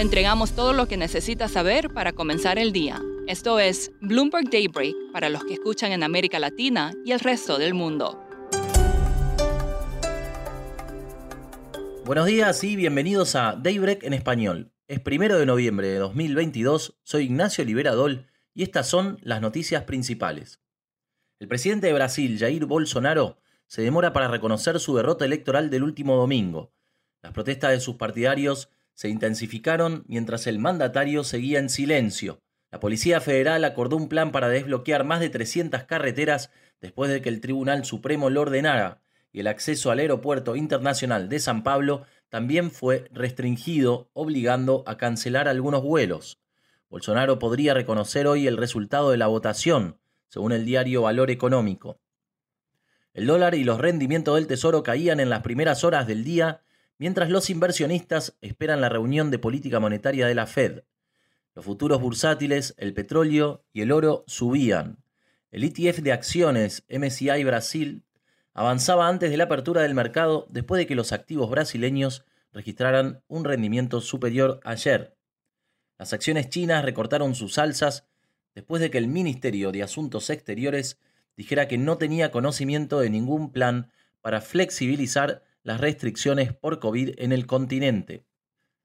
Entregamos todo lo que necesita saber para comenzar el día. Esto es Bloomberg Daybreak para los que escuchan en América Latina y el resto del mundo. Buenos días y bienvenidos a Daybreak en español. Es primero de noviembre de 2022, soy Ignacio Liberadol y estas son las noticias principales. El presidente de Brasil, Jair Bolsonaro, se demora para reconocer su derrota electoral del último domingo. Las protestas de sus partidarios se intensificaron mientras el mandatario seguía en silencio. La Policía Federal acordó un plan para desbloquear más de 300 carreteras después de que el Tribunal Supremo lo ordenara, y el acceso al aeropuerto internacional de San Pablo también fue restringido, obligando a cancelar algunos vuelos. Bolsonaro podría reconocer hoy el resultado de la votación, según el diario Valor Económico. El dólar y los rendimientos del Tesoro caían en las primeras horas del día mientras los inversionistas esperan la reunión de política monetaria de la Fed. Los futuros bursátiles, el petróleo y el oro subían. El ETF de acciones MSCI Brasil avanzaba antes de la apertura del mercado después de que los activos brasileños registraran un rendimiento superior ayer. Las acciones chinas recortaron sus alzas después de que el Ministerio de Asuntos Exteriores dijera que no tenía conocimiento de ningún plan para flexibilizar las restricciones por COVID en el continente.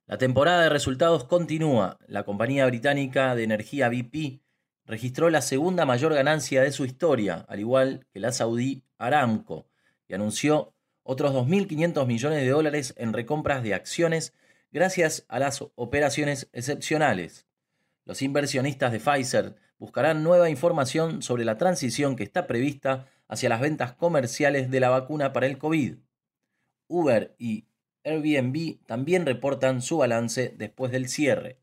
La temporada de resultados continúa. La compañía británica de energía BP registró la segunda mayor ganancia de su historia, al igual que la saudí Aramco, y anunció otros 2.500 millones de dólares en recompras de acciones gracias a las operaciones excepcionales. Los inversionistas de Pfizer buscarán nueva información sobre la transición que está prevista hacia las ventas comerciales de la vacuna para el COVID. Uber y Airbnb también reportan su balance después del cierre.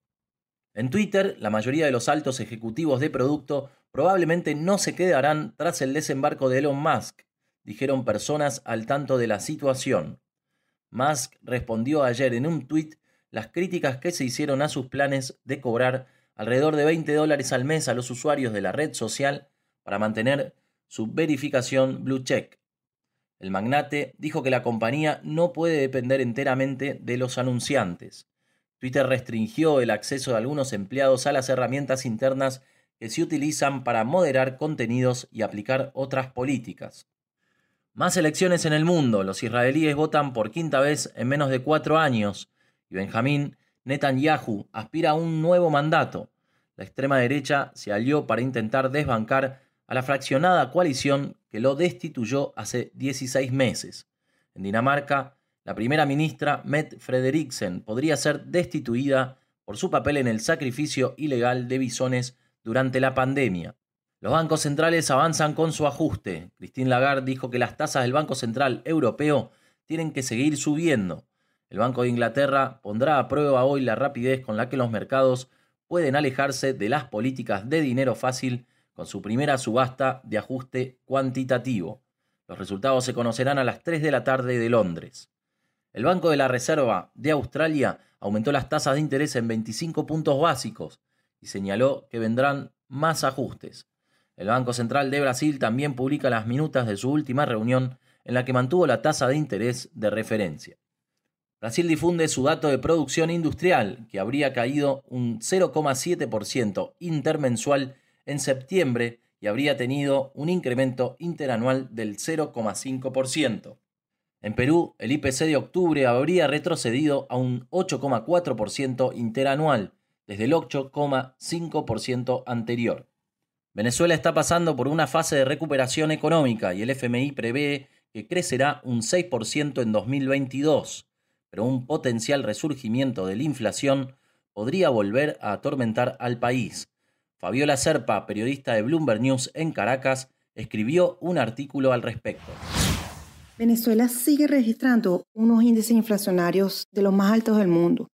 En Twitter, la mayoría de los altos ejecutivos de producto probablemente no se quedarán tras el desembarco de Elon Musk, dijeron personas al tanto de la situación. Musk respondió ayer en un tuit las críticas que se hicieron a sus planes de cobrar alrededor de 20 dólares al mes a los usuarios de la red social para mantener su verificación Blue Check. El magnate dijo que la compañía no puede depender enteramente de los anunciantes. Twitter restringió el acceso de algunos empleados a las herramientas internas que se utilizan para moderar contenidos y aplicar otras políticas. Más elecciones en el mundo. Los israelíes votan por quinta vez en menos de cuatro años y Benjamín Netanyahu aspira a un nuevo mandato. La extrema derecha se alió para intentar desbancar a la fraccionada coalición que lo destituyó hace 16 meses. En Dinamarca, la primera ministra Mette Frederiksen podría ser destituida por su papel en el sacrificio ilegal de bisones durante la pandemia. Los bancos centrales avanzan con su ajuste. Christine Lagarde dijo que las tasas del Banco Central Europeo tienen que seguir subiendo. El Banco de Inglaterra pondrá a prueba hoy la rapidez con la que los mercados pueden alejarse de las políticas de dinero fácil con su primera subasta de ajuste cuantitativo. Los resultados se conocerán a las 3 de la tarde de Londres. El Banco de la Reserva de Australia aumentó las tasas de interés en 25 puntos básicos y señaló que vendrán más ajustes. El Banco Central de Brasil también publica las minutas de su última reunión en la que mantuvo la tasa de interés de referencia. Brasil difunde su dato de producción industrial, que habría caído un 0,7% intermensual en septiembre y habría tenido un incremento interanual del 0,5%. En Perú, el IPC de octubre habría retrocedido a un 8,4% interanual, desde el 8,5% anterior. Venezuela está pasando por una fase de recuperación económica y el FMI prevé que crecerá un 6% en 2022, pero un potencial resurgimiento de la inflación podría volver a atormentar al país, Fabiola Serpa, periodista de Bloomberg News en Caracas, escribió un artículo al respecto. Venezuela sigue registrando unos índices inflacionarios de los más altos del mundo.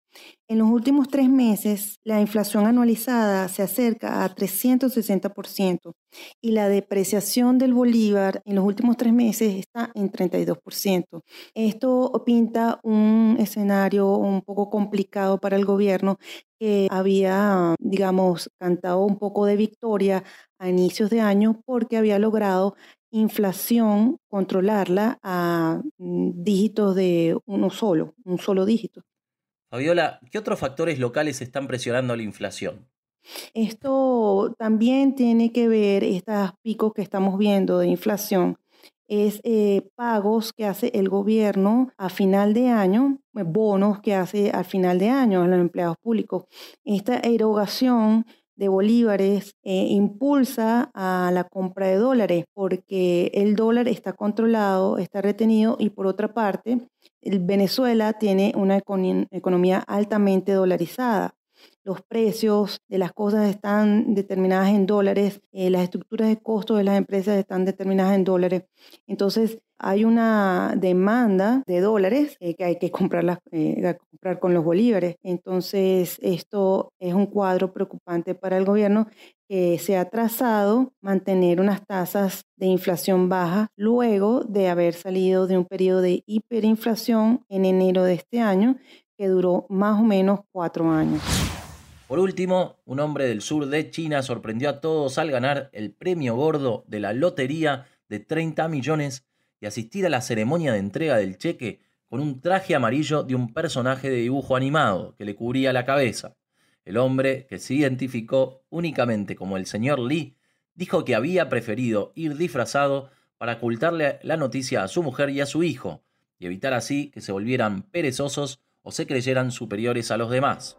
En los últimos tres meses, la inflación anualizada se acerca a 360% y la depreciación del bolívar en los últimos tres meses está en 32%. Esto pinta un escenario un poco complicado para el gobierno que había, digamos, cantado un poco de victoria a inicios de año porque había logrado inflación controlarla a mm, dígitos de uno solo, un solo dígito. Fabiola, ¿qué otros factores locales están presionando la inflación? Esto también tiene que ver, estos picos que estamos viendo de inflación, es eh, pagos que hace el gobierno a final de año, eh, bonos que hace al final de año a los empleados públicos. Esta erogación de bolívares eh, impulsa a la compra de dólares porque el dólar está controlado, está retenido y por otra parte, Venezuela tiene una economía altamente dolarizada. Los precios de las cosas están determinadas en dólares, eh, las estructuras de costo de las empresas están determinadas en dólares. Entonces, hay una demanda de dólares eh, que hay que comprarlas, eh, comprar con los bolívares. Entonces, esto es un cuadro preocupante para el gobierno que se ha trazado mantener unas tasas de inflación baja luego de haber salido de un periodo de hiperinflación en enero de este año que duró más o menos cuatro años. Por último, un hombre del sur de China sorprendió a todos al ganar el premio gordo de la lotería de 30 millones y asistir a la ceremonia de entrega del cheque con un traje amarillo de un personaje de dibujo animado que le cubría la cabeza. El hombre, que se identificó únicamente como el señor Lee, dijo que había preferido ir disfrazado para ocultarle la noticia a su mujer y a su hijo, y evitar así que se volvieran perezosos o se creyeran superiores a los demás.